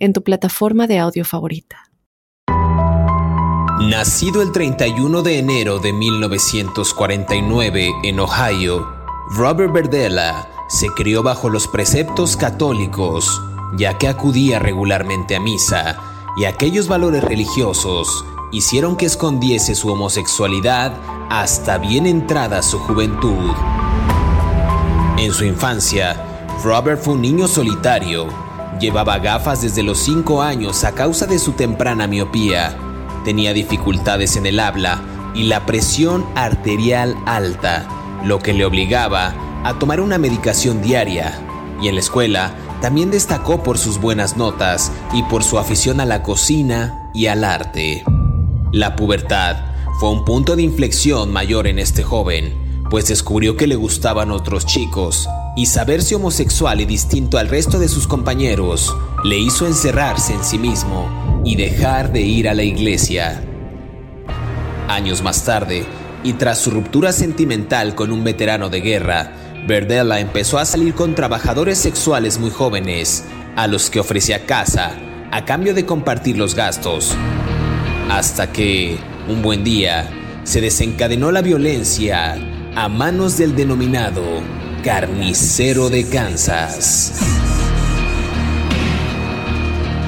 en tu plataforma de audio favorita. Nacido el 31 de enero de 1949 en Ohio, Robert Berdella se crió bajo los preceptos católicos, ya que acudía regularmente a misa y aquellos valores religiosos hicieron que escondiese su homosexualidad hasta bien entrada su juventud. En su infancia, Robert fue un niño solitario Llevaba gafas desde los 5 años a causa de su temprana miopía. Tenía dificultades en el habla y la presión arterial alta, lo que le obligaba a tomar una medicación diaria. Y en la escuela también destacó por sus buenas notas y por su afición a la cocina y al arte. La pubertad fue un punto de inflexión mayor en este joven, pues descubrió que le gustaban otros chicos y saberse homosexual y distinto al resto de sus compañeros le hizo encerrarse en sí mismo y dejar de ir a la iglesia. Años más tarde, y tras su ruptura sentimental con un veterano de guerra, Verdella empezó a salir con trabajadores sexuales muy jóvenes, a los que ofrecía casa, a cambio de compartir los gastos. Hasta que, un buen día, se desencadenó la violencia a manos del denominado Carnicero de Kansas.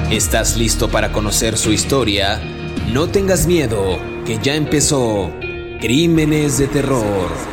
¿Estás listo para conocer su historia? No tengas miedo, que ya empezó Crímenes de Terror.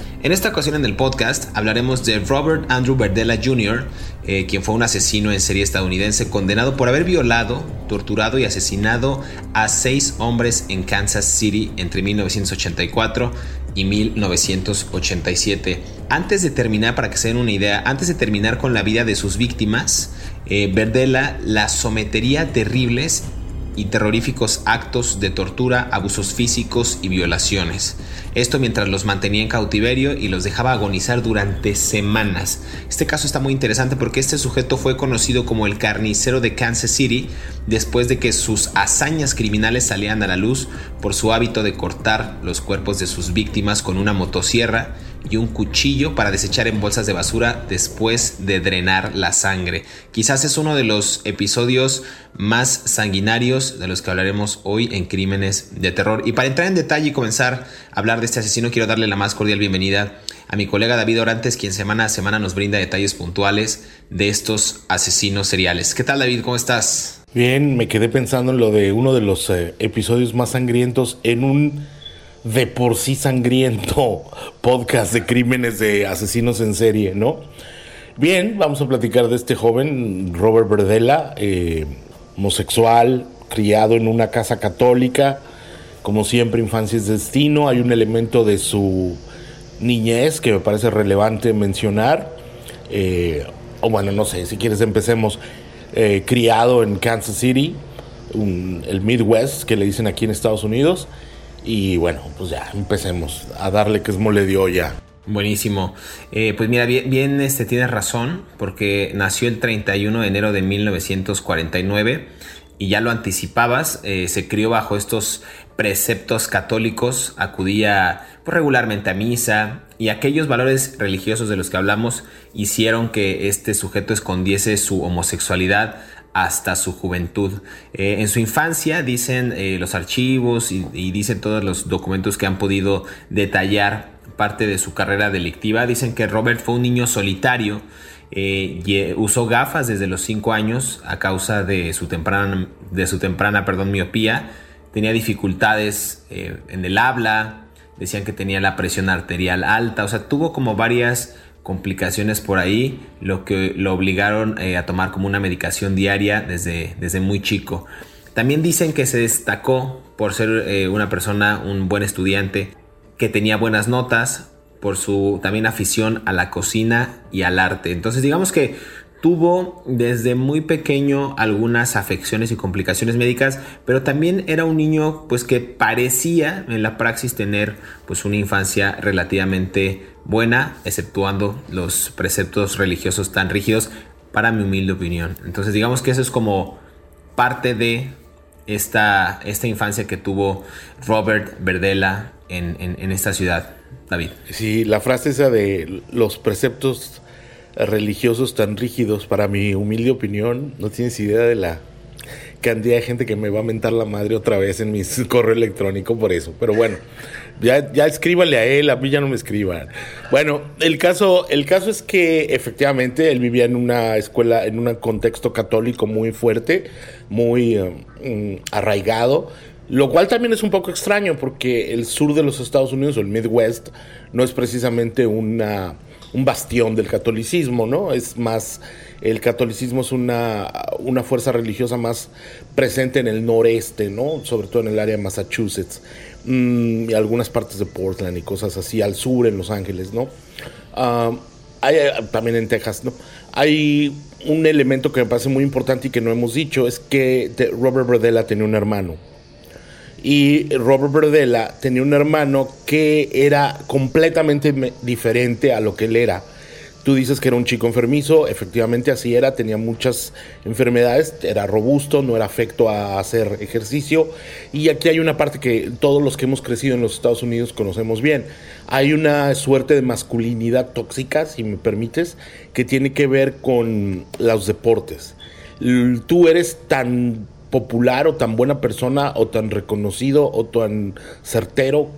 En esta ocasión en el podcast hablaremos de Robert Andrew Berdella Jr., eh, quien fue un asesino en serie estadounidense condenado por haber violado, torturado y asesinado a seis hombres en Kansas City entre 1984 y 1987. Antes de terminar, para que se den una idea, antes de terminar con la vida de sus víctimas, eh, Berdella las sometería a terribles y terroríficos actos de tortura, abusos físicos y violaciones. Esto mientras los mantenía en cautiverio y los dejaba agonizar durante semanas. Este caso está muy interesante porque este sujeto fue conocido como el carnicero de Kansas City después de que sus hazañas criminales salían a la luz por su hábito de cortar los cuerpos de sus víctimas con una motosierra y un cuchillo para desechar en bolsas de basura después de drenar la sangre. Quizás es uno de los episodios más sanguinarios de los que hablaremos hoy en Crímenes de Terror. Y para entrar en detalle y comenzar a hablar de este asesino, quiero darle la más cordial bienvenida a mi colega David Orantes, quien semana a semana nos brinda detalles puntuales de estos asesinos seriales. ¿Qué tal David? ¿Cómo estás? Bien, me quedé pensando en lo de uno de los eh, episodios más sangrientos en un de por sí sangriento podcast de crímenes de asesinos en serie, ¿no? Bien, vamos a platicar de este joven, Robert Verdella, eh, homosexual, criado en una casa católica, como siempre, infancia es destino. Hay un elemento de su niñez que me parece relevante mencionar. Eh, o bueno, no sé, si quieres empecemos. Eh, criado en Kansas City, el Midwest, que le dicen aquí en Estados Unidos. Y bueno, pues ya empecemos a darle que es mole de ya. Buenísimo. Eh, pues mira, bien, bien este, tienes razón, porque nació el 31 de enero de 1949 y ya lo anticipabas, eh, se crió bajo estos preceptos católicos, acudía pues, regularmente a misa y aquellos valores religiosos de los que hablamos hicieron que este sujeto escondiese su homosexualidad hasta su juventud. Eh, en su infancia dicen eh, los archivos y, dicen todos los documentos que han podido detallar parte de su carrera delictiva. Dicen que Robert fue un niño solitario, eh, usó gafas desde los 5 años a causa de su temprana, de su temprana perdón, miopía, tenía dificultades en el habla, decían que tenía la presión arterial alta, o sea, tuvo como varias complicaciones por ahí, lo que lo obligaron eh, a tomar como una medicación diaria desde, desde muy chico. También dicen que se destacó por ser eh, una persona, un buen estudiante, que tenía buenas notas, por su también afición a la cocina y al arte. Entonces digamos que tuvo desde muy pequeño algunas afecciones y complicaciones médicas, pero también era un niño pues que parecía en la praxis tener pues una infancia relativamente buena, exceptuando los preceptos religiosos tan rígidos para mi humilde opinión. Entonces digamos que eso es como parte de esta, esta infancia que tuvo Robert Verdela en, en esta ciudad. David. Sí, la frase esa de los preceptos religiosos tan rígidos, para mi humilde opinión, no tienes idea de la cantidad de gente que me va a mentar la madre otra vez en mi correo electrónico por eso. Pero bueno, ya, ya escríbale a él, a mí ya no me escriban. Bueno, el caso, el caso es que efectivamente él vivía en una escuela, en un contexto católico muy fuerte, muy um, arraigado. Lo cual también es un poco extraño porque el sur de los Estados Unidos, o el Midwest, no es precisamente una un bastión del catolicismo, ¿no? Es más, el catolicismo es una, una fuerza religiosa más presente en el noreste, ¿no? Sobre todo en el área de Massachusetts mm, y algunas partes de Portland y cosas así, al sur en Los Ángeles, ¿no? Ah, hay, eh, también en Texas, ¿no? Hay un elemento que me parece muy importante y que no hemos dicho, es que Robert Berdella tenía un hermano y Robert Berdella tenía un hermano que era completamente diferente a lo que él era. Tú dices que era un chico enfermizo, efectivamente así era, tenía muchas enfermedades, era robusto, no era afecto a hacer ejercicio. Y aquí hay una parte que todos los que hemos crecido en los Estados Unidos conocemos bien. Hay una suerte de masculinidad tóxica, si me permites, que tiene que ver con los deportes. Tú eres tan popular o tan buena persona o tan reconocido o tan certero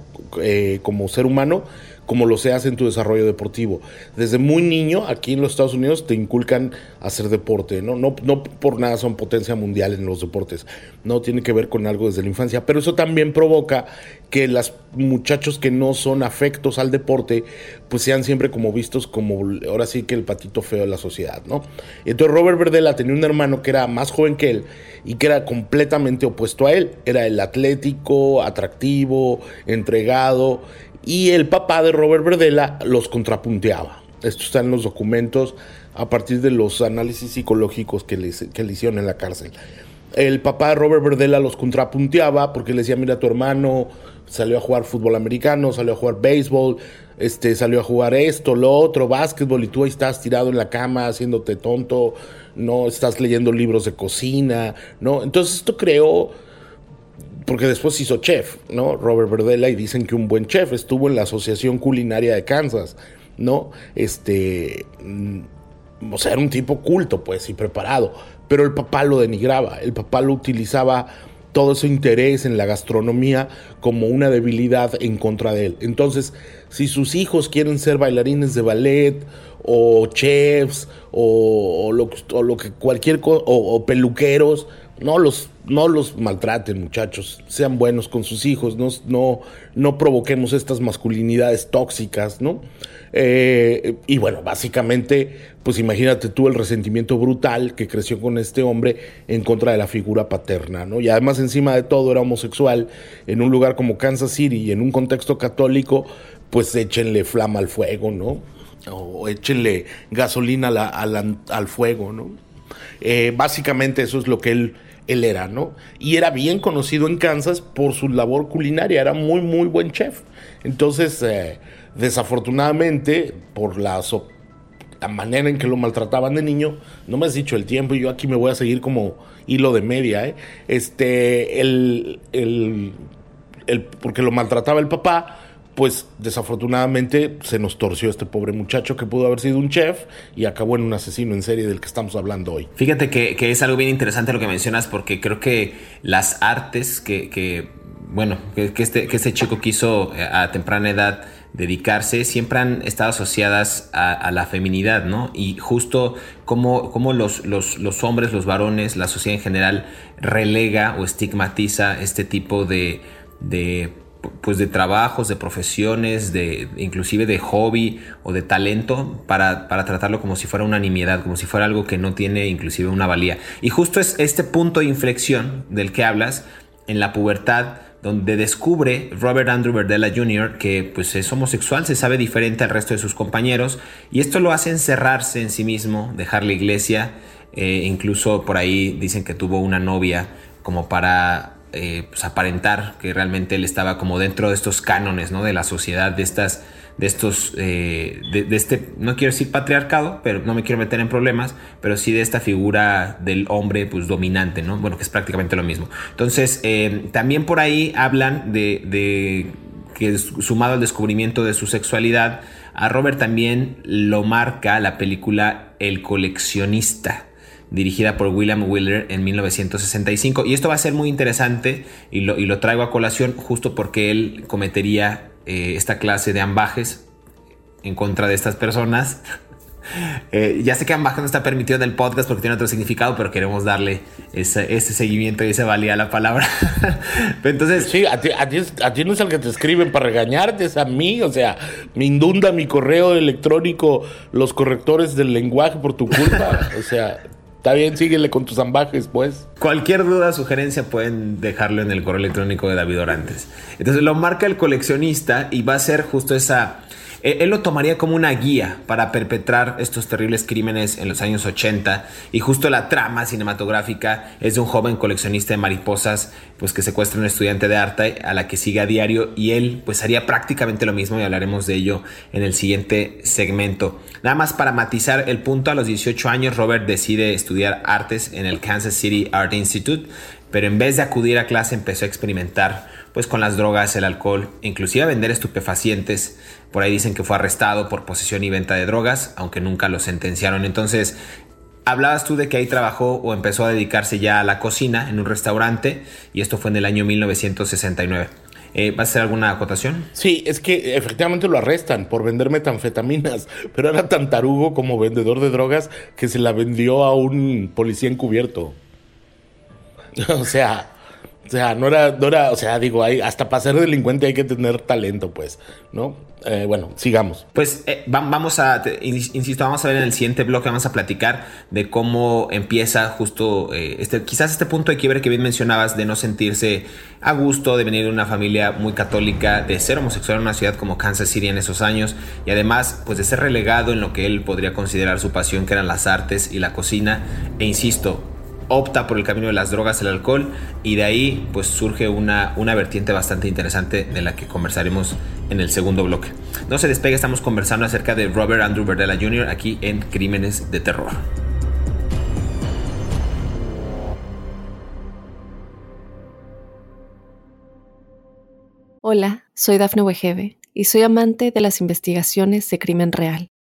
eh, como ser humano como lo seas en tu desarrollo deportivo. Desde muy niño, aquí en los Estados Unidos, te inculcan hacer deporte, ¿no? No, no por nada son potencia mundial en los deportes, no tiene que ver con algo desde la infancia, pero eso también provoca que los muchachos que no son afectos al deporte, pues sean siempre como vistos como, ahora sí que el patito feo de la sociedad, ¿no? Entonces Robert Verdela tenía un hermano que era más joven que él y que era completamente opuesto a él, era el atlético, atractivo, entregado, y el papá de Robert Verdela los contrapunteaba. Esto está en los documentos a partir de los análisis psicológicos que le, que hicieron en la cárcel. El papá de Robert Verdela los contrapunteaba porque le decía, mira, tu hermano salió a jugar fútbol americano, salió a jugar béisbol, este, salió a jugar esto, lo otro, básquetbol, y tú ahí estás tirado en la cama haciéndote tonto, no estás leyendo libros de cocina, ¿no? Entonces esto creó porque después hizo chef, ¿no? Robert Verdela y dicen que un buen chef estuvo en la Asociación Culinaria de Kansas, ¿no? Este, mm, o sea, era un tipo culto, pues, y preparado, pero el papá lo denigraba, el papá lo utilizaba todo ese interés en la gastronomía como una debilidad en contra de él. Entonces, si sus hijos quieren ser bailarines de ballet o chefs o, lo, que cualquier cosa, o peluqueros, no los, no los maltraten, muchachos. Sean buenos con sus hijos. No, no, no provoquemos estas masculinidades tóxicas, ¿no? Eh, y bueno, básicamente, pues imagínate tú el resentimiento brutal que creció con este hombre en contra de la figura paterna, ¿no? Y además, encima de todo, era homosexual en un lugar como Kansas City y en un contexto católico, pues échenle flama al fuego, ¿no? O échenle gasolina al fuego, ¿no? Eh, básicamente eso es lo que él, él era, ¿no? Y era bien conocido en Kansas por su labor culinaria, era muy, muy buen chef. Entonces, eh, desafortunadamente, por la, la manera en que lo maltrataban de niño, no me has dicho el tiempo y yo aquí me voy a seguir como hilo de media, ¿eh? Este, el, el, el, porque lo maltrataba el papá, pues desafortunadamente se nos torció este pobre muchacho que pudo haber sido un chef y acabó en un asesino en serie del que estamos hablando hoy. Fíjate que, es algo bien interesante lo que mencionas porque creo que las artes que, bueno, que, este, que este chico quiso eh, a temprana edad dedicarse siempre han estado asociadas a, la feminidad, ¿no? Y justo como, como los, los, hombres, los varones, la sociedad en general relega o estigmatiza este tipo de pues de trabajos, de profesiones, de inclusive de hobby o de talento para, para, tratarlo como si fuera una nimiedad, como si fuera algo que no tiene inclusive una valía. Y justo es este punto de inflexión del que hablas en la pubertad donde descubre Robert Andrew Verdella Jr. que pues es homosexual, se sabe diferente al resto de sus compañeros y esto lo hace encerrarse en sí mismo, dejar la iglesia, eh, incluso por ahí dicen que tuvo una novia como para eh, pues, aparentar que realmente él estaba como dentro de estos cánones, ¿no? De la sociedad, de estas, de estos, eh, de, este, no quiero decir patriarcado, pero no me quiero meter en problemas, pero sí de esta figura del hombre, pues dominante, ¿no? Bueno, que es prácticamente lo mismo. Entonces, eh, también por ahí hablan de, de que sumado al descubrimiento de su sexualidad, a Robert también lo marca la película El coleccionista dirigida por William Wheeler en 1965. Y esto va a ser muy interesante y lo, y lo traigo a colación justo porque él cometería eh, esta clase de ambajes en contra de estas personas. Eh, ya sé que ambaje no está permitido en el podcast porque tiene otro significado, pero queremos darle ese, seguimiento y esa valía a la palabra. Entonces, sí, a ti, a, ti, no es el que te escriben para regañarte, es a mí. O sea, me indunda mi correo electrónico los correctores del lenguaje por tu culpa. O sea, Está bien, síguele con tus ambajes, pues. Cualquier duda, sugerencia, pueden dejarlo en el correo electrónico de David Orantes. Entonces lo marca el coleccionista y va a ser justo esa él lo tomaría como una guía para perpetrar estos terribles crímenes en los años 80 y justo la trama cinematográfica es de un joven coleccionista de mariposas pues que secuestra a un estudiante de arte a la que sigue a diario y él pues haría prácticamente lo mismo y hablaremos de ello en el siguiente segmento. Nada más para matizar el punto, a los 18 años Robert decide estudiar artes en el Kansas City Art Institute, pero en vez de acudir a clase empezó a experimentar pues con las drogas, el alcohol, inclusive vender estupefacientes. Por ahí dicen que fue arrestado por posesión y venta de drogas, aunque nunca lo sentenciaron. Entonces, hablabas tú de que ahí trabajó o empezó a dedicarse ya a la cocina en un restaurante y esto fue en el año 1969. Eh, ¿Vas a hacer alguna acotación? Sí, es que efectivamente lo arrestan por vender metanfetaminas, pero era tan tarugo como vendedor de drogas que se la vendió a un policía encubierto. o sea, o sea, no era, no era, o sea, digo, hay, hasta para ser delincuente hay que tener talento, pues, ¿no? Eh, bueno, sigamos. Pues eh, vamos a, insisto, vamos a ver en el siguiente bloque, vamos a platicar de cómo empieza justo, eh, este, quizás este punto de quiebre que bien mencionabas, de no sentirse a gusto, de venir de una familia muy católica, de ser homosexual en una ciudad como Kansas City en esos años, y además, pues de ser relegado en lo que él podría considerar su pasión, que eran las artes y la cocina, e insisto, opta por el camino de las drogas, el alcohol, y de ahí pues surge una, una vertiente bastante interesante de la que conversaremos en el segundo bloque. No se despegue, estamos conversando acerca de Robert Andrew Verdella Jr. aquí en Crímenes de Terror. Hola, soy Dafne Wegebe y soy amante de las investigaciones de crimen real.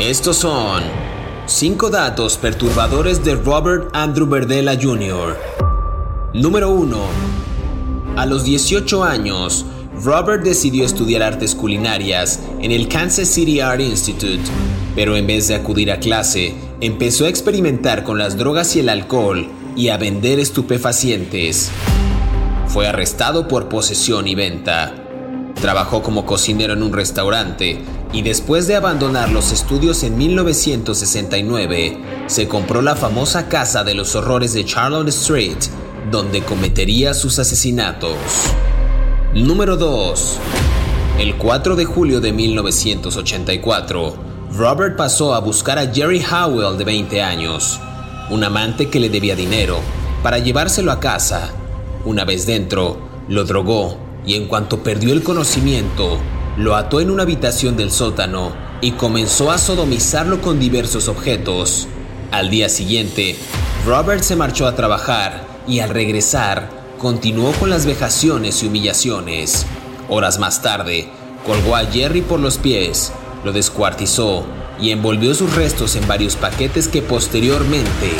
Estos son 5 datos perturbadores de Robert Andrew Verdella Jr. Número 1. A los 18 años, Robert decidió estudiar artes culinarias en el Kansas City Art Institute, pero en vez de acudir a clase, empezó a experimentar con las drogas y el alcohol y a vender estupefacientes. Fue arrestado por posesión y venta. Trabajó como cocinero en un restaurante y después de abandonar los estudios en 1969, se compró la famosa casa de los horrores de Charlotte Street, donde cometería sus asesinatos. Número 2. El 4 de julio de 1984, Robert pasó a buscar a Jerry Howell de 20 años, un amante que le debía dinero, para llevárselo a casa. Una vez dentro, lo drogó y en cuanto perdió el conocimiento, lo ató en una habitación del sótano y comenzó a sodomizarlo con diversos objetos. Al día siguiente, Robert se marchó a trabajar y al regresar continuó con las vejaciones y humillaciones. Horas más tarde, colgó a Jerry por los pies, lo descuartizó y envolvió sus restos en varios paquetes que posteriormente.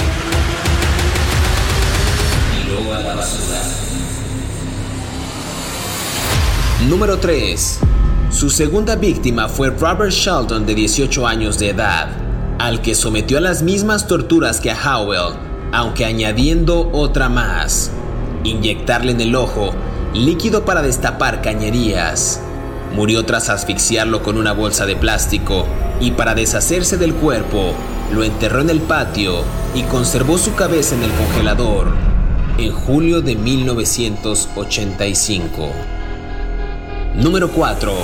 Número 3. Su segunda víctima fue Robert Sheldon de 18 años de edad, al que sometió a las mismas torturas que a Howell, aunque añadiendo otra más, inyectarle en el ojo líquido para destapar cañerías. Murió tras asfixiarlo con una bolsa de plástico y para deshacerse del cuerpo, lo enterró en el patio y conservó su cabeza en el congelador en julio de 1985. Número 4.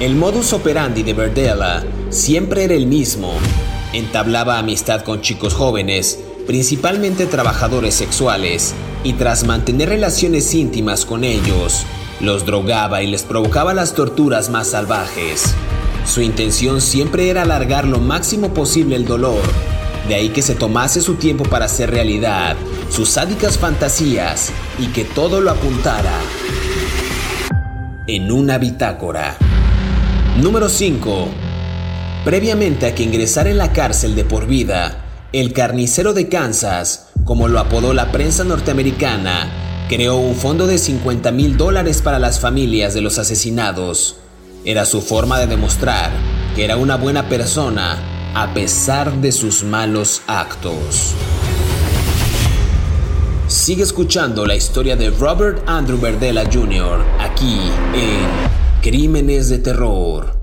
El modus operandi de Verdella siempre era el mismo. Entablaba amistad con chicos jóvenes, principalmente trabajadores sexuales, y tras mantener relaciones íntimas con ellos, los drogaba y les provocaba las torturas más salvajes. Su intención siempre era alargar lo máximo posible el dolor, de ahí que se tomase su tiempo para hacer realidad sus sádicas fantasías y que todo lo apuntara en una bitácora. Número 5. Previamente a que ingresara en la cárcel de por vida, el carnicero de Kansas, como lo apodó la prensa norteamericana, creó un fondo de 50 mil dólares para las familias de los asesinados. Era su forma de demostrar que era una buena persona a pesar de sus malos actos. Sigue escuchando la historia de Robert Andrew Verdella Jr. aquí en Crímenes de Terror.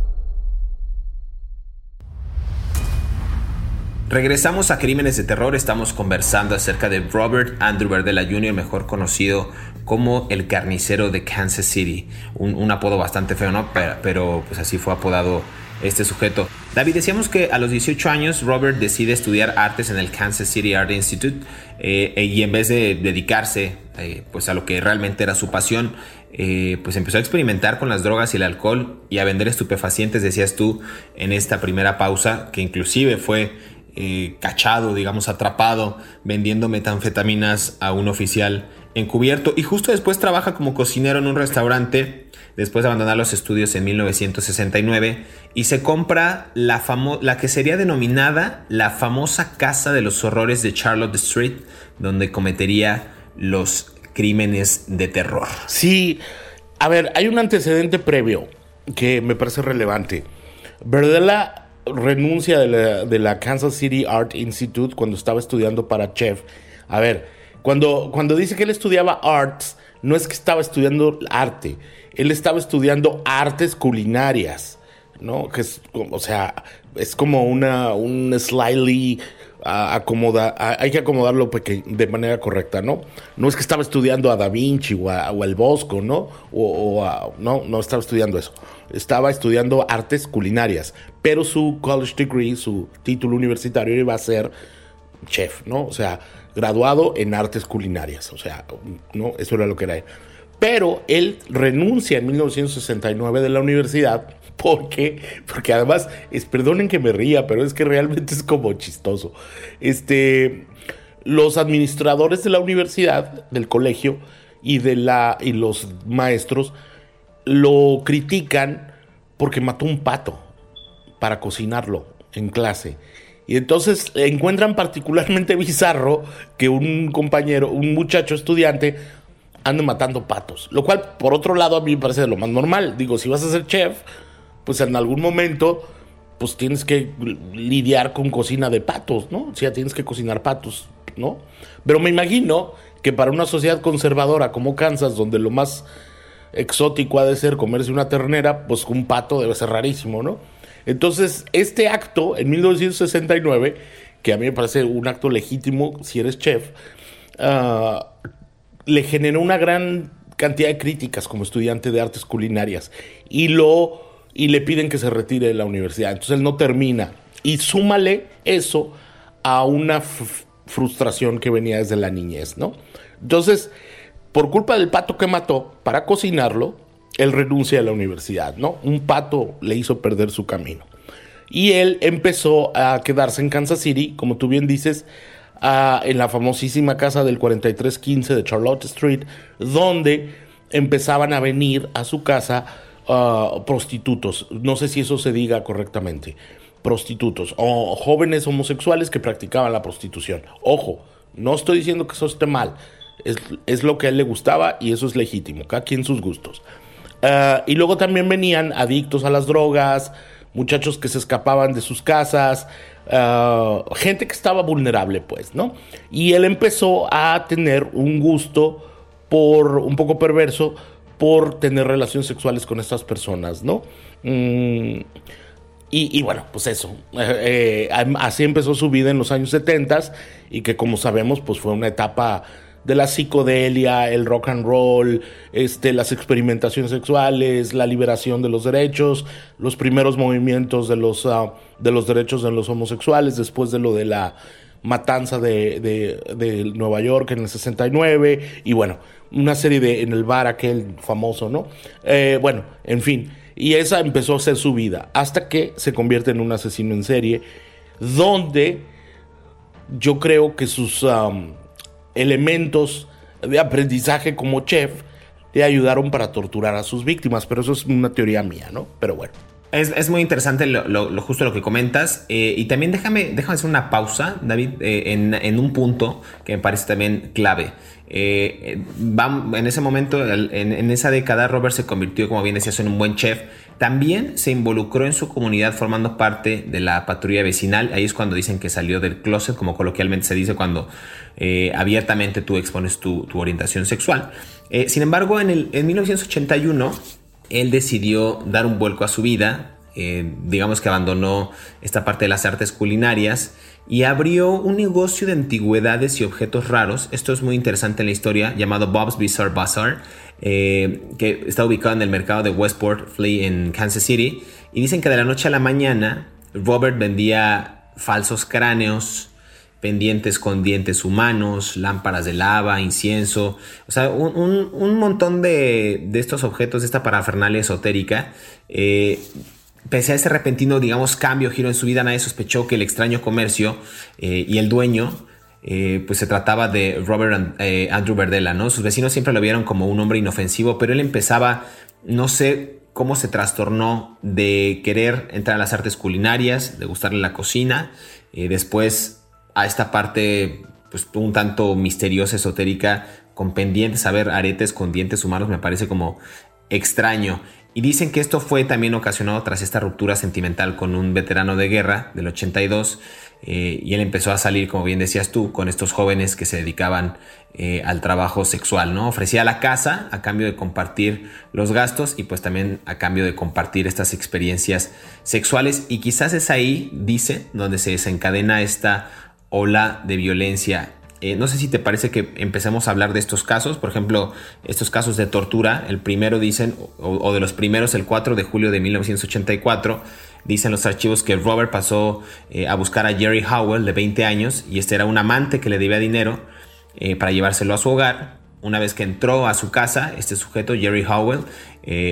Regresamos a Crímenes de Terror, estamos conversando acerca de Robert Andrew Verdella Jr., mejor conocido como el carnicero de Kansas City. Un, apodo bastante feo, ¿no? Pero, pues así fue apodado este sujeto. David, decíamos que a los 18 años Robert decide estudiar artes en el Kansas City Art Institute eh, y en vez de dedicarse eh, pues a lo que realmente era su pasión, eh, pues empezó a experimentar con las drogas y el alcohol y a vender estupefacientes, decías tú, en esta primera pausa, que inclusive fue cachado, digamos, atrapado vendiendo metanfetaminas a un oficial encubierto y justo después trabaja como cocinero en un restaurante después de abandonar los estudios en 1969 y se compra la, la que sería denominada la famosa Casa de los Horrores de Charlotte Street, donde cometería los crímenes de terror. Sí, a ver, hay un antecedente previo que me parece relevante. Verdela renuncia de la, Kansas City Art Institute cuando estaba estudiando para chef. A ver, cuando, cuando dice que él estudiaba arts, no es que estaba estudiando arte, él estaba estudiando artes culinarias, ¿no? Que es, o sea, es como una, un slightly acomoda, hay que acomodarlo de manera correcta, ¿no? No es que estaba estudiando a Da Vinci o, a, o al Bosco, ¿no? O, no, no estaba estudiando eso. Estaba estudiando artes culinarias, pero su college degree, su título universitario iba a ser chef, ¿no? O sea, graduado en artes culinarias, o sea, ¿no? Eso era lo que era. Pero él renuncia en 1969 de la universidad porque, porque además, es, perdonen que me ría, pero es que realmente es como chistoso. Este, los administradores de la universidad, del colegio y, de la, y los maestros lo critican porque mató un pato para cocinarlo en clase. Y entonces encuentran particularmente bizarro que un compañero, un muchacho estudiante, ande matando patos. Lo cual, por otro lado, a mí me parece lo más normal. Digo, si vas a ser chef, pues en algún momento, pues tienes que lidiar con cocina de patos, ¿no? O sea, tienes que cocinar patos, ¿no? Pero me imagino que para una sociedad conservadora como Kansas, donde lo más exótico ha de ser comerse una ternera, pues un pato debe ser rarísimo, ¿no? Entonces, este acto en 1969, que a mí me parece un acto legítimo si eres chef, uh, le generó una gran cantidad de críticas como estudiante de artes culinarias y lo y le piden que se retire de la universidad. Entonces él no termina y súmale eso a una frustración que venía desde la niñez, ¿no? Entonces, por culpa del pato que mató para cocinarlo, él renuncia a la universidad, ¿no? Un pato le hizo perder su camino. Y él empezó a quedarse en Kansas City, como tú bien dices, en la famosísima casa del 4315 de Charlotte Street, donde empezaban a venir a su casa uh, prostitutos. No sé si eso se diga correctamente. Prostitutos o jóvenes homosexuales que practicaban la prostitución. Ojo, no estoy diciendo que eso esté mal. Es, lo que a él le gustaba y eso es legítimo. Cada quien sus gustos. Uh, y luego también venían adictos a las drogas, muchachos que se escapaban de sus casas, uh, gente que estaba vulnerable, pues, ¿no? Y él empezó a tener un gusto por un poco perverso por tener relaciones sexuales con estas personas, ¿no? Mm, y, bueno, pues eso. Eh, eh, así empezó su vida en los años 70 y que como sabemos, pues fue una etapa de la psicodelia, el rock and roll, este, las experimentaciones sexuales, la liberación de los derechos, los primeros movimientos de los, ah, de los derechos de los homosexuales, después de lo de la matanza de, de Nueva York en el 69, y bueno, una serie de en el bar aquel famoso, ¿no? Eh, bueno, en fin. Y esa empezó a ser su vida hasta que se convierte en un asesino en serie, donde yo creo que sus elementos de aprendizaje como chef le ayudaron para torturar a sus víctimas, pero eso es una teoría mía, ¿no? Pero bueno. Es, muy interesante lo, justo lo que comentas. Eh, y también déjame, déjame hacer una pausa, David, eh, en, en, un punto que me parece también clave. Eh, en ese momento, en, esa década, Robert se convirtió, como bien decías, en un buen chef. También se involucró en su comunidad formando parte de la patrulla vecinal. Ahí es cuando dicen que salió del closet, como coloquialmente se dice cuando eh, abiertamente tú expones tu, orientación sexual. Eh, sin embargo, en, el, en 1981, él decidió dar un vuelco a su vida. digamos que abandonó esta parte de las artes culinarias y abrió un negocio de antigüedades y objetos raros. Esto es muy interesante en la historia, llamado Bob's Bizarre Bazaar, eh, que está ubicado en el mercado de Westport Flea en Kansas City. Y dicen que de la noche a la mañana, Robert vendía falsos cráneos, pendientes con dientes humanos, lámparas de lava, incienso, o sea, un, montón de, estos objetos, de esta parafernalia esotérica. Eh, Pese a ese repentino, digamos, cambio, giro en su vida, nadie sospechó que el extraño comercio eh, y el dueño, eh, pues se trataba de Robert Andrew Verdela, ¿no? Sus vecinos siempre lo vieron como un hombre inofensivo, pero él empezaba, no sé cómo se trastornó de querer entrar a las artes culinarias, de gustarle la cocina, después a esta parte, pues un tanto misteriosa, esotérica, con pendientes, a ver, aretes con dientes humanos, me parece como extraño. Y dicen que esto fue también ocasionado tras esta ruptura sentimental con un veterano de guerra del 82 eh, y él empezó a salir, como bien decías tú, con estos jóvenes que se dedicaban eh, al trabajo sexual, ¿no? Ofrecía la casa a cambio de compartir los gastos y pues también a cambio de compartir estas experiencias sexuales y quizás es ahí, dice, donde se desencadena esta ola de violencia eh, no sé si te parece que empecemos a hablar de estos casos, por ejemplo, estos casos de tortura. El primero dicen, o, de los primeros, el 4 de julio de 1984, dicen los archivos que Robert pasó eh, a buscar a Jerry Howell de 20 años y este era un amante que le debía dinero eh, para llevárselo a su hogar. Una vez que entró a su casa, este sujeto, Jerry Howell,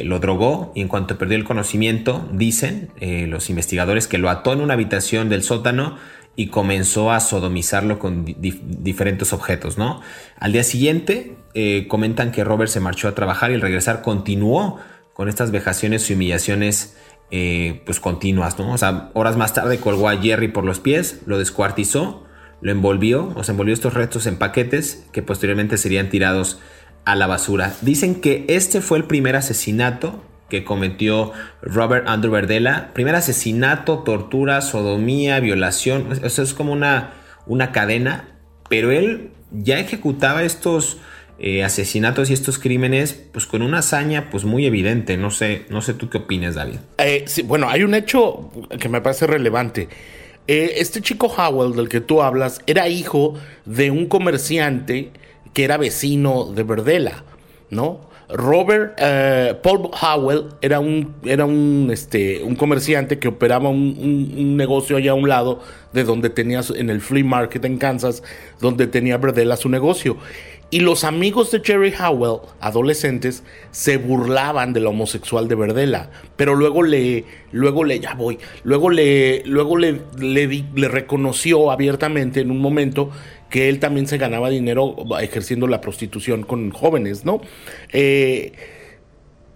lo drogó y en cuanto perdió el conocimiento, dicen los investigadores que lo ató en una habitación del sótano y comenzó a sodomizarlo con diferentes objetos, ¿no? Al día siguiente eh, comentan que Robert se marchó a trabajar y al regresar continuó con estas vejaciones y humillaciones eh, pues continuas, ¿no? O sea, horas más tarde colgó a Jerry por los pies, lo descuartizó, lo envolvió, o sea, envolvió estos restos en paquetes que posteriormente serían tirados a la basura. Dicen que este fue el primer asesinato que cometió Robert Andrew Verdela. Primer asesinato, tortura, sodomía, violación. Es como una, una cadena. Pero él ya ejecutaba estos eh, asesinatos y estos crímenes pues con una hazaña pues muy evidente. No sé, no sé tú qué opinas, David. Eh, bueno, hay un hecho que me parece relevante. Eh, este chico Howell del que tú hablas era hijo de un comerciante que era vecino de Verdela, ¿no? Robert eh, Paul Howell era un, era un, este, un comerciante que operaba un, negocio allá a un lado de donde tenía en el flea market en Kansas, donde tenía Berdella su negocio. Y los amigos de Jerry Howell, adolescentes, se burlaban de la homosexual de Verdela, pero luego le, luego le, ya voy, luego le, luego le, le, le reconoció abiertamente en un momento que él también se ganaba dinero ejerciendo la prostitución con jóvenes, ¿no? Eh,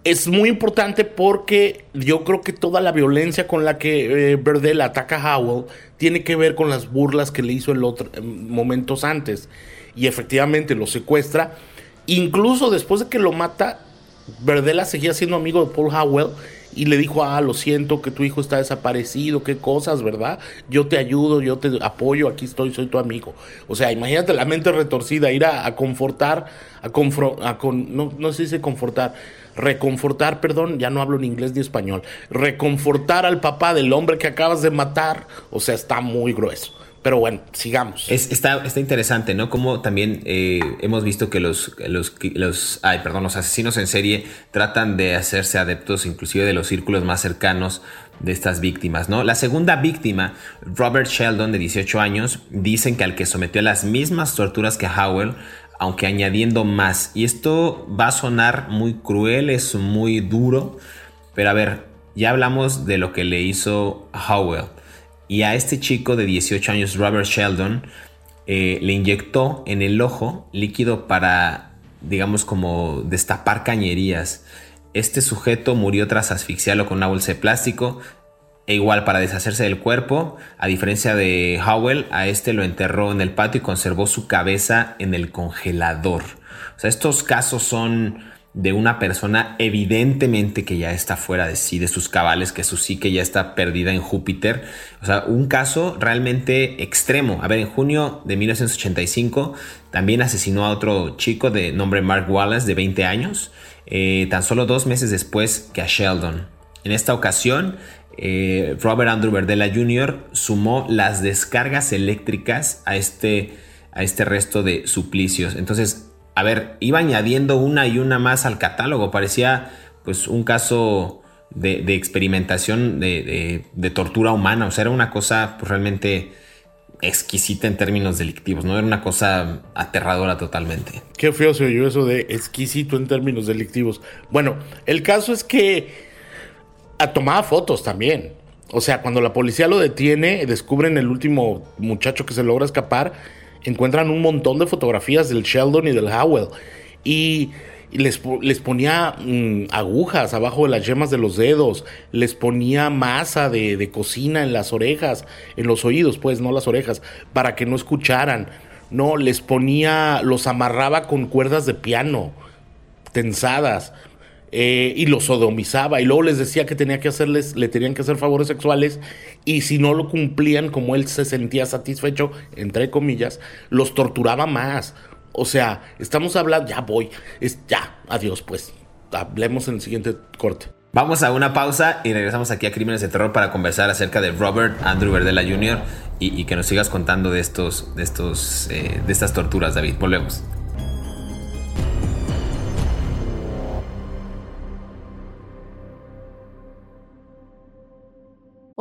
es muy importante porque yo creo que toda la violencia con la que eh, Berdel ataca a Howell tiene que ver con las burlas que le hizo en otro, momentos antes. Y efectivamente lo secuestra. Incluso después de que lo mata, Verdela seguía siendo amigo de Paul Howell y le dijo, ah, lo siento que tu hijo está desaparecido, qué cosas, ¿verdad? Yo te ayudo, yo te apoyo, aquí estoy, soy tu amigo. O sea, imagínate la mente retorcida, ir a, confortar, a, a con, no, no se dice confortar, reconfortar, perdón, ya no hablo ni inglés ni español, reconfortar al papá del hombre que acabas de matar, o sea, está muy grueso. Pero bueno, sigamos. está, interesante, ¿no? Como también eh, hemos visto que los, los, los, ay, perdón, los asesinos en serie tratan de hacerse adeptos inclusive de los círculos más cercanos de estas víctimas, ¿no? La segunda víctima, Robert Sheldon, de 18 años, dicen que al que sometió a las mismas torturas que Howell, aunque añadiendo más. Y esto va a sonar muy cruel, es muy duro, pero a ver, ya hablamos de lo que le hizo Howell. Y a este chico de 18 años, Robert Sheldon, eh, le inyectó en el ojo líquido para, digamos, como destapar cañerías. Este sujeto murió tras asfixiarlo con una bolsa de plástico. E igual para deshacerse del cuerpo, a diferencia de Howell, a este lo enterró en el patio y conservó su cabeza en el congelador. O sea, estos casos son de una persona evidentemente que ya está fuera de sí, de sus cabales, que su psique ya está perdida en Júpiter. O sea, un caso realmente extremo. A ver, en junio de 1985 también asesinó a otro chico de nombre Mark Wallace de 20 años, eh, tan solo dos meses después que a Sheldon. En esta ocasión, eh, Robert Andrew Verdella Jr. sumó las descargas eléctricas a este, a este resto de suplicios. Entonces, a ver, iba añadiendo una y una más al catálogo. Parecía pues un caso de, experimentación de, tortura humana. O sea, era una cosa pues, realmente exquisita en términos delictivos, ¿no? Era una cosa aterradora totalmente. Qué feo se oyó eso de exquisito en términos delictivos. Bueno, el caso es que ah, tomaba fotos también. O sea, cuando la policía lo detiene, descubren el último muchacho que se logra escapar encuentran un montón de fotografías del Sheldon y del Howell. Y les, les ponía mm, agujas abajo de las yemas de los dedos, les ponía masa de, de, cocina en las orejas, en los oídos, pues, no las orejas, para que no escucharan. No, les ponía, los amarraba con cuerdas de piano, tensadas. Eh, y los sodomizaba y luego les decía que tenía que hacerles, le tenían que hacer favores sexuales y si no lo cumplían como él se sentía satisfecho, entre comillas, los torturaba más. O sea, estamos hablando, ya voy, es ya, adiós pues, hablemos en el siguiente corte. Vamos a una pausa y regresamos aquí a Crímenes de Terror para conversar acerca de Robert Andrew Verdela Jr. y, que nos sigas contando de estos, de estos, eh, de estas torturas, David. Volvemos.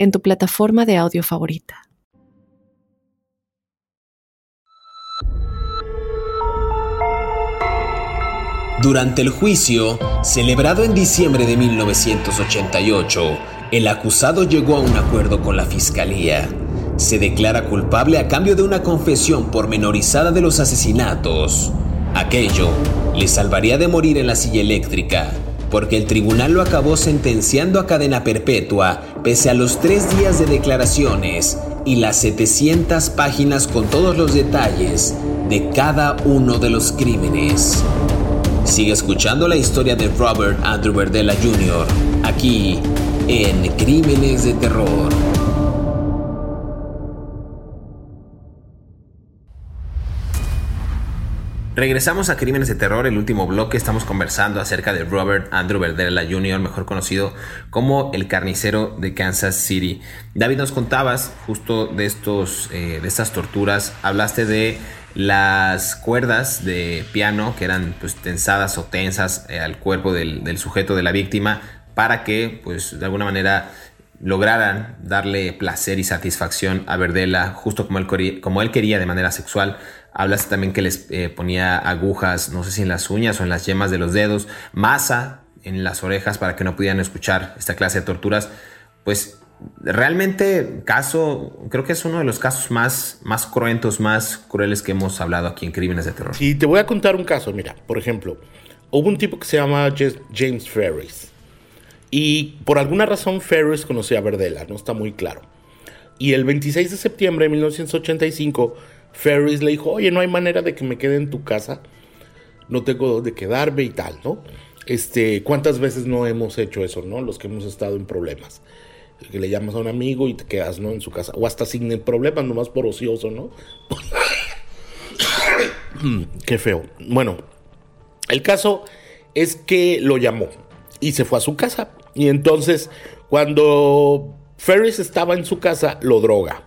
en tu plataforma de audio favorita. Durante el juicio, celebrado en diciembre de 1988, el acusado llegó a un acuerdo con la fiscalía. Se declara culpable a cambio de una confesión pormenorizada de los asesinatos. Aquello le salvaría de morir en la silla eléctrica porque el tribunal lo acabó sentenciando a cadena perpetua pese a los tres días de declaraciones y las 700 páginas con todos los detalles de cada uno de los crímenes. Sigue escuchando la historia de Robert Andrew Verdella Jr. aquí en Crímenes de Terror. Regresamos a Crímenes de Terror, el último bloque. Estamos conversando acerca de Robert Andrew Verdella Jr., mejor conocido como el carnicero de Kansas City. David, nos contabas justo de, estos, eh, de estas torturas. Hablaste de las cuerdas de piano que eran pues tensadas o tensas eh, al cuerpo del, sujeto de la víctima para que pues de alguna manera lograran darle placer y satisfacción a Verdela justo como él, como él quería de manera sexual. Hablas también que les eh, ponía agujas, no sé si en las uñas o en las yemas de los dedos, masa en las orejas para que no pudieran escuchar esta clase de torturas. Pues realmente caso, creo que es uno de los casos más, más cruentos, más crueles que hemos hablado aquí en Crímenes de Terror. Sí, te voy a contar un caso, mira, por ejemplo, hubo un tipo que se llama James Ferris y por alguna razón Ferris conocía a Verdela, no está muy claro. Y el 26 de septiembre de 1985, Ferris le dijo, oye, no hay manera de que me quede en tu casa, no tengo dónde quedarme y tal, ¿no? Este, ¿cuántas veces no hemos hecho eso, no? Los que hemos estado en problemas que le llamas a un amigo y te quedas, ¿no? En su casa. O hasta sin el problema, nomás por ocioso, ¿no? Qué feo. Bueno, el caso es que lo llamó y se fue a su casa. Y entonces, cuando Ferris estaba en su casa, lo droga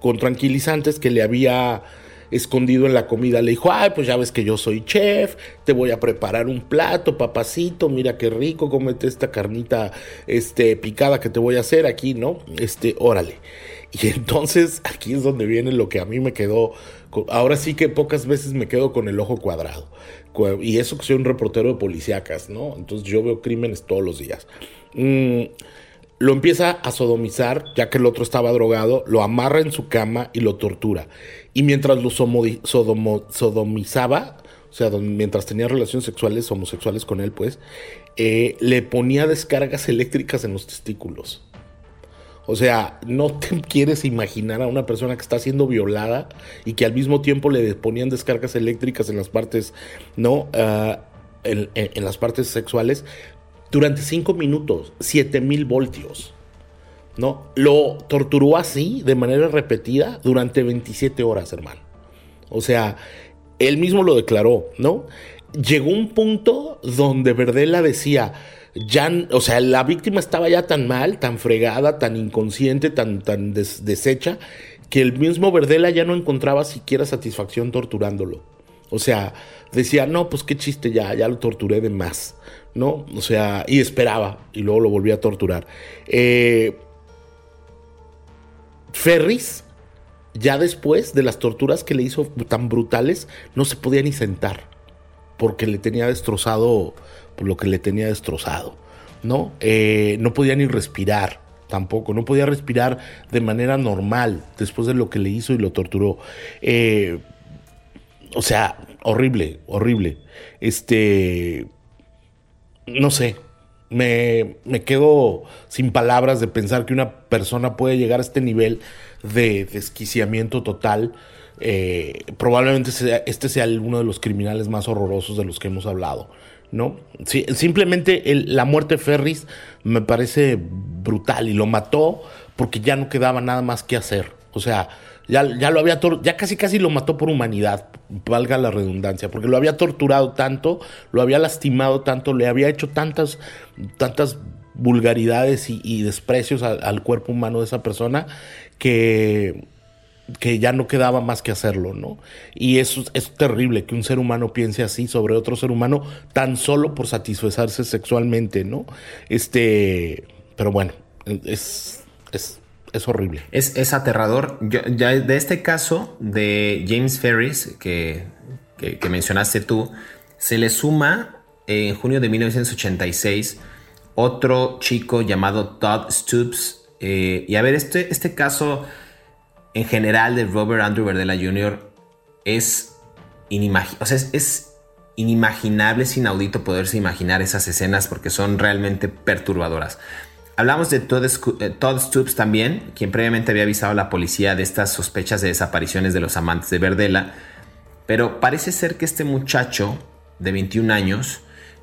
con tranquilizantes que le había escondido en la comida, le dijo, ay, pues ya ves que yo soy chef, te voy a preparar un plato, papacito, mira qué rico, cómete esta carnita este, picada que te voy a hacer aquí, ¿no? Este, órale. Y entonces aquí es donde viene lo que a mí me quedó, ahora sí que pocas veces me quedo con el ojo cuadrado. Y eso que soy un reportero de policíacas, ¿no? Entonces yo veo crímenes todos los días. Mm, lo empieza a sodomizar, ya que el otro estaba drogado, lo amarra en su cama y lo tortura. Y mientras lo sodomizaba, o sea, mientras tenía relaciones sexuales, homosexuales con él, pues, eh, le ponía descargas eléctricas en los testículos. O sea, no te quieres imaginar a una persona que está siendo violada y que al mismo tiempo le ponían descargas eléctricas en las partes, ¿no? Ah, en, en, las partes sexuales durante cinco minutos, 7000 voltios. ¿no? Lo torturó así, de manera repetida, durante 27 horas, hermano. O sea, él mismo lo declaró, ¿no? Llegó un punto donde Verdela decía, ya, o sea, la víctima estaba ya tan mal, tan fregada, tan inconsciente, tan, tan deshecha, que el mismo Verdela ya no encontraba siquiera satisfacción torturándolo. O sea, decía, no, pues qué chiste ya, ya lo torturé de más, ¿no? O sea, y esperaba, y luego lo volví a torturar. Eh, Ferris, ya después de las torturas que le hizo tan brutales, no se podía ni sentar, porque le tenía destrozado por lo que le tenía destrozado, ¿no? Eh, no podía ni respirar tampoco, no podía respirar de manera normal después de lo que le hizo y lo torturó. Eh, o sea, horrible, horrible. Este, no sé, me, quedo sin palabras de pensar que una persona puede llegar a este nivel de desquiciamiento total. Eh, probablemente este sea uno de los criminales más horrorosos de los que hemos hablado. ¿no? simplemente la muerte de Ferris me parece brutal y lo mató porque ya no quedaba nada más que hacer. O sea, ya, ya lo había ya casi casi lo mató por humanidad, valga la redundancia, porque lo había torturado tanto, lo había lastimado tanto, le había hecho tantas, tantas vulgaridades y, desprecios al cuerpo humano de esa persona que, que ya no quedaba más que hacerlo, ¿no? Y eso es terrible que un ser humano piense así sobre otro ser humano tan solo por satisfacerse sexualmente, ¿no? Este, pero bueno, es, es es horrible. Es, aterrador. ya de este caso de James Ferris, que, mencionaste tú, se le suma en junio de 1986 otro chico llamado Todd Stoops. Eh, y a ver, este, este caso en general de Robert Andrew Verdela Jr. es, o sea, es inimaginable, es inaudito poderse imaginar esas escenas porque son realmente perturbadoras. Hablamos de eh, Todd, Stoops también, quien previamente había avisado a la policía de estas sospechas de desapariciones de los amantes de Verdela, pero parece ser que este muchacho de 21 años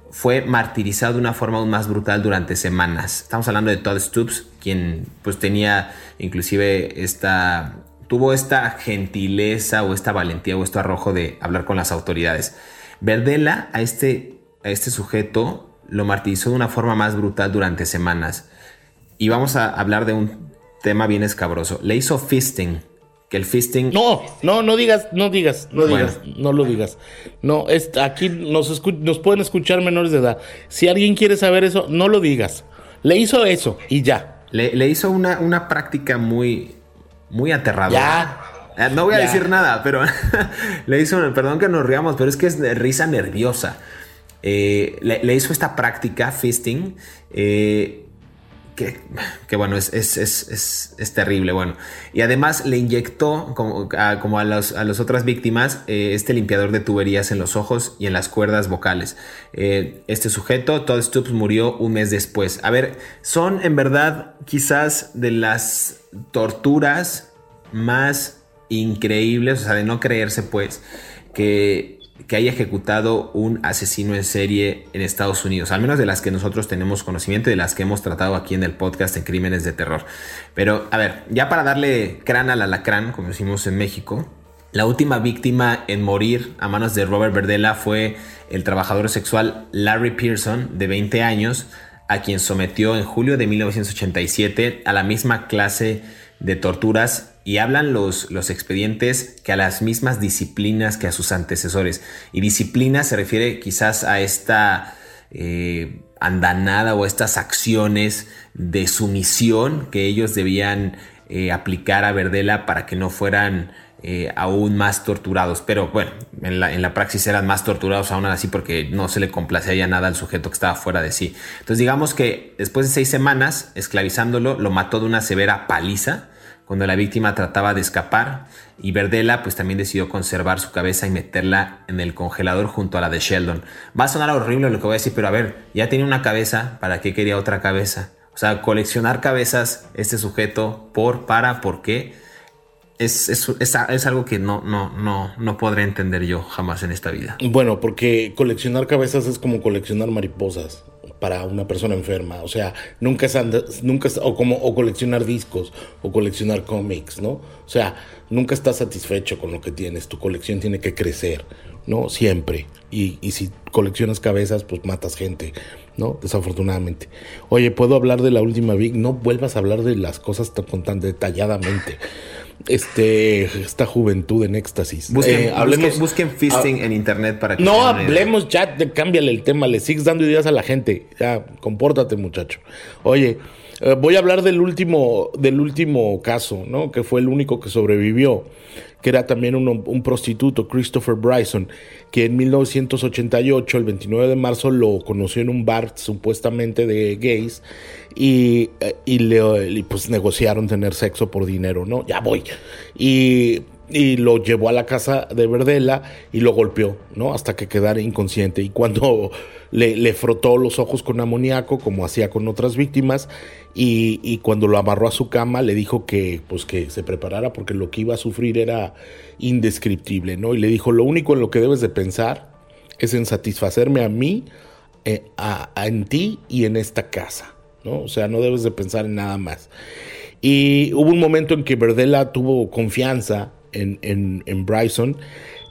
fue martirizado de una forma aún más brutal durante semanas. Estamos hablando de Todd Stoops, quien pues tenía inclusive esta tuvo esta gentileza o esta valentía o este arrojo de hablar con las autoridades. Verdela a este a este sujeto lo martirizó de una forma más brutal durante semanas y vamos a hablar de un tema bien escabroso. Le hizo fisting, que el fisting. No, no, no digas, no digas, no digas, no lo digas. No, es, aquí nos, nos pueden escuchar menores de edad. Si alguien quiere saber eso, no lo digas. Le hizo eso y ya. Le, hizo una, una práctica muy, muy aterradora. Ya. Eh, no voy a decir nada, pero le hizo, perdón que nos riamos, pero es que es risa nerviosa. Eh, le, hizo esta práctica, fisting, eh, que, bueno, es, es, terrible, bueno. Y además le inyectó, como a, como a, las otras víctimas, eh, este limpiador de tuberías en los ojos y en las cuerdas vocales. Eh, este sujeto, Todd Stoops, murió un mes después. A ver, son en verdad quizás de las torturas más increíbles, o sea, de no creerse pues, que que haya ejecutado un asesino en serie en Estados Unidos, al menos de las que nosotros tenemos conocimiento y de las que hemos tratado aquí en el podcast en Crímenes de Terror. Pero, a ver, ya para darle crán al alacrán, como decimos en México, la última víctima en morir a manos de Robert Verdela fue el trabajador sexual Larry Pearson, de 20 años, a quien sometió en julio de 1987 a la misma clase de torturas y hablan los, los expedientes que a las mismas disciplinas que a sus antecesores. Y disciplina se refiere quizás a esta eh, andanada o estas acciones de sumisión que ellos debían eh, aplicar a Verdela para que no fueran eh, aún más torturados. Pero bueno, en la, en la, praxis eran más torturados aún así porque no se le complacía nada al sujeto que estaba fuera de sí. Entonces digamos que después de seis semanas esclavizándolo, lo mató de una severa paliza cuando la víctima trataba de escapar y Verdela pues también decidió conservar su cabeza y meterla en el congelador junto a la de Sheldon. Va a sonar horrible lo que voy a decir, pero a ver, ya tenía una cabeza, ¿para qué quería otra cabeza? O sea, coleccionar cabezas, este sujeto, por, para, por qué, es, es, es, algo que no, no, no, no podré entender yo jamás en esta vida. Bueno, porque coleccionar cabezas es como coleccionar mariposas para una persona enferma. O sea, nunca es, nunca o como o coleccionar discos o coleccionar cómics, ¿no? O sea, nunca estás satisfecho con lo que tienes. Tu colección tiene que crecer, ¿no? Siempre. Y, y si coleccionas cabezas, pues matas gente, ¿no? Desafortunadamente. Oye, ¿puedo hablar de la última Big? No vuelvas a hablar de las cosas tan, tan detalladamente este, esta juventud en éxtasis. Busquen, eh, hablemos, busquen, fisting en internet para que... No, hablemos ya, cámbiale el tema, le sigues dando ideas a la gente. Ya, compórtate muchacho. Oye, eh, voy a hablar del último, del último caso, ¿no? Que fue el único que sobrevivió, que era también un, prostituto, Christopher Bryson, que en 1988, el 29 de marzo, lo conoció en un bar supuestamente de gays y, eh, y, le, pues negociaron tener sexo por dinero, ¿no? Ya voy. Y, y, lo llevó a la casa de Verdela y lo golpeó, ¿no? Hasta que quedara inconsciente. Y cuando le, frotó los ojos con amoníaco, como hacía con otras víctimas, y, y, cuando lo amarró a su cama, le dijo que, pues, que se preparara porque lo que iba a sufrir era indescriptible, ¿no? Y le dijo, lo único en lo que debes de pensar es en satisfacerme a mí, eh, a, en ti y en esta casa. ¿no? O sea, no debes de pensar en nada más. Y hubo un momento en que Verdela tuvo confianza en, en, Bryson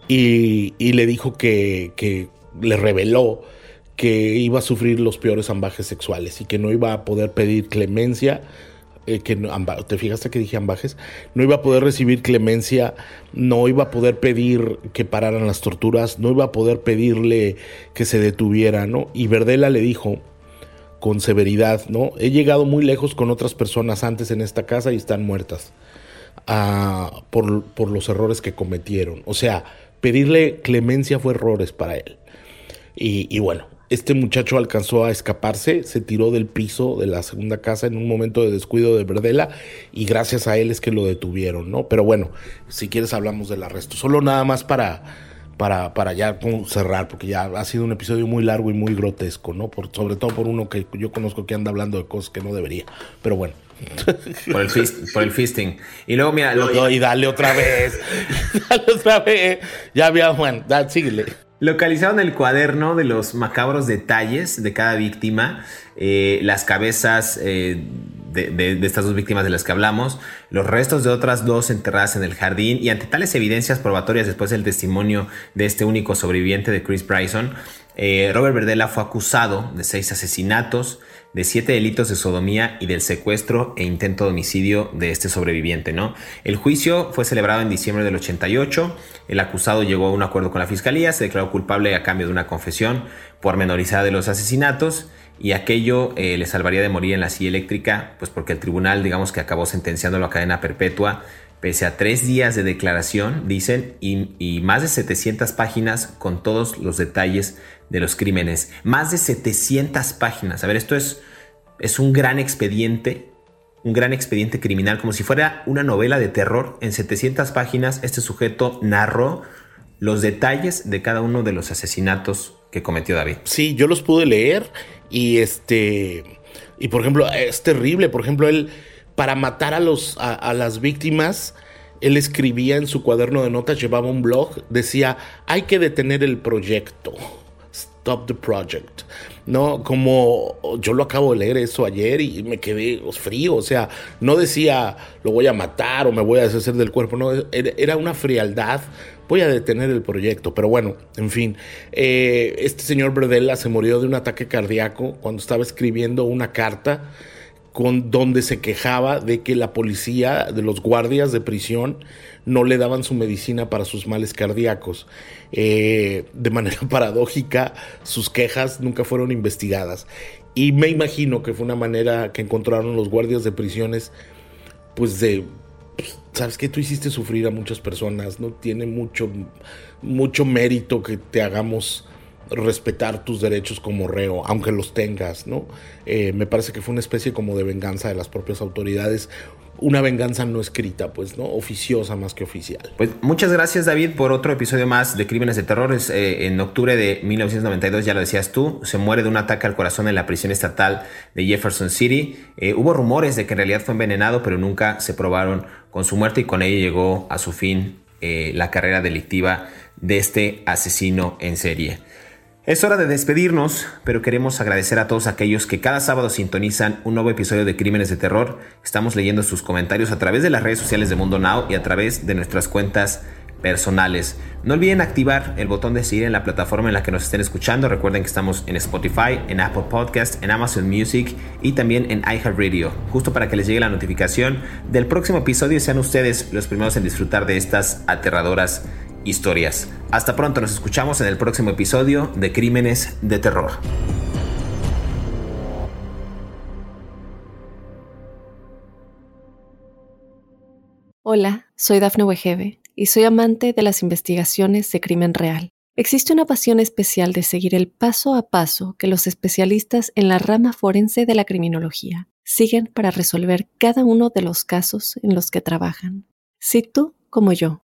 y, le dijo que, que, le reveló que iba a sufrir los peores ambajes sexuales y que no iba a poder pedir clemencia. Eh, que te fijaste que dije ambajes, no iba a poder recibir clemencia, no iba a poder pedir que pararan las torturas, no iba a poder pedirle que se detuviera, ¿no? Y Verdela le dijo, con severidad, ¿no? He llegado muy lejos con otras personas antes en esta casa y están muertas por, los errores que cometieron. O sea, pedirle clemencia fue errores para él. Y, bueno, este muchacho alcanzó a escaparse, se tiró del piso de la segunda casa en un momento de descuido de Verdela y gracias a él es que lo detuvieron, ¿no? Pero bueno, si quieres hablamos del arresto. Solo nada más para para, para ya cerrar, porque ya ha sido un episodio muy largo y muy grotesco, ¿no? Sobre todo por uno que yo conozco que anda hablando de cosas que no debería. Pero bueno. Por el, por el fisting. Y luego, mira. y dale otra vez. dale otra vez. Ya había, Juan, síguele. Localizaron el cuaderno de los macabros detalles de cada víctima, eh, las cabezas eh, de, estas dos víctimas de las que hablamos, los restos de otras dos enterradas en el jardín y ante tales evidencias probatorias después del testimonio de este único sobreviviente de Chris Bryson, Eh, Robert Verdela fue acusado de seis asesinatos, de siete delitos de sodomía y del secuestro e intento de homicidio de este sobreviviente. ¿no? El juicio fue celebrado en diciembre del 88. El acusado llegó a un acuerdo con la fiscalía, se declaró culpable a cambio de una confesión pormenorizada de los asesinatos y aquello eh, le salvaría de morir en la silla eléctrica, pues porque el tribunal, digamos que acabó sentenciándolo a cadena perpetua, pese a tres días de declaración, dicen, y, más de 700 páginas con todos los detalles de los crímenes. Más de 700 páginas. A ver, esto es, es un gran expediente, un gran expediente criminal, como si fuera una novela de terror. En 700 páginas este sujeto narró los detalles de cada uno de los asesinatos que cometió David. Sí, yo los pude leer y este y por ejemplo es terrible, por ejemplo él para matar a los a las víctimas él escribía en su cuaderno de notas, llevaba un blog, decía, hay que detener el proyecto. Stop the Project. No, como yo lo acabo de leer eso ayer y me quedé frío, o sea, no decía lo voy a matar o me voy a deshacer del cuerpo, no, era una frialdad, voy a detener el proyecto, pero bueno, en fin, eh, este señor Berdella se murió de un ataque cardíaco cuando estaba escribiendo una carta con donde se quejaba de que la policía, de los guardias de prisión, no le daban su medicina para sus males cardíacos. Eh, de manera paradójica, sus quejas nunca fueron investigadas. Y me imagino que fue una manera que encontraron los guardias de prisiones, pues de, pues, sabes que tú hiciste sufrir a muchas personas, no tiene mucho, mucho mérito que te hagamos respetar tus derechos como reo, aunque los tengas, ¿no? Eh, me parece que fue una especie como de venganza de las propias autoridades, una venganza no escrita, pues, ¿no? Oficiosa más que oficial. Pues muchas gracias, David, por otro episodio más de Crímenes de Terror. Eh, en octubre de 1992, ya lo decías tú, se muere de un ataque al corazón en la prisión estatal de Jefferson City. Eh, hubo rumores de que en realidad fue envenenado, pero nunca se probaron con su muerte y con ello llegó a su fin la carrera delictiva de este asesino en serie. Es hora de despedirnos, pero queremos agradecer a todos aquellos que cada sábado sintonizan un nuevo episodio de Crímenes de Terror. Estamos leyendo sus comentarios a través de las redes sociales de Mundo Now y a través de nuestras cuentas personales. No olviden activar el botón de seguir en la plataforma en la que nos estén escuchando. Recuerden que estamos en Spotify, en Apple Podcast, en Amazon Music y también en iHeartRadio, justo para que les llegue la notificación del próximo episodio y sean ustedes los primeros en disfrutar de estas aterradoras historias. Hasta pronto, nos escuchamos en el próximo episodio de Crímenes de Terror. Hola, soy Dafne Wegebe y soy amante de las investigaciones de crimen real. Existe una pasión especial de seguir el paso a paso que los especialistas en la rama forense de la criminología siguen para resolver cada uno de los casos en los que trabajan. Si tú, como yo,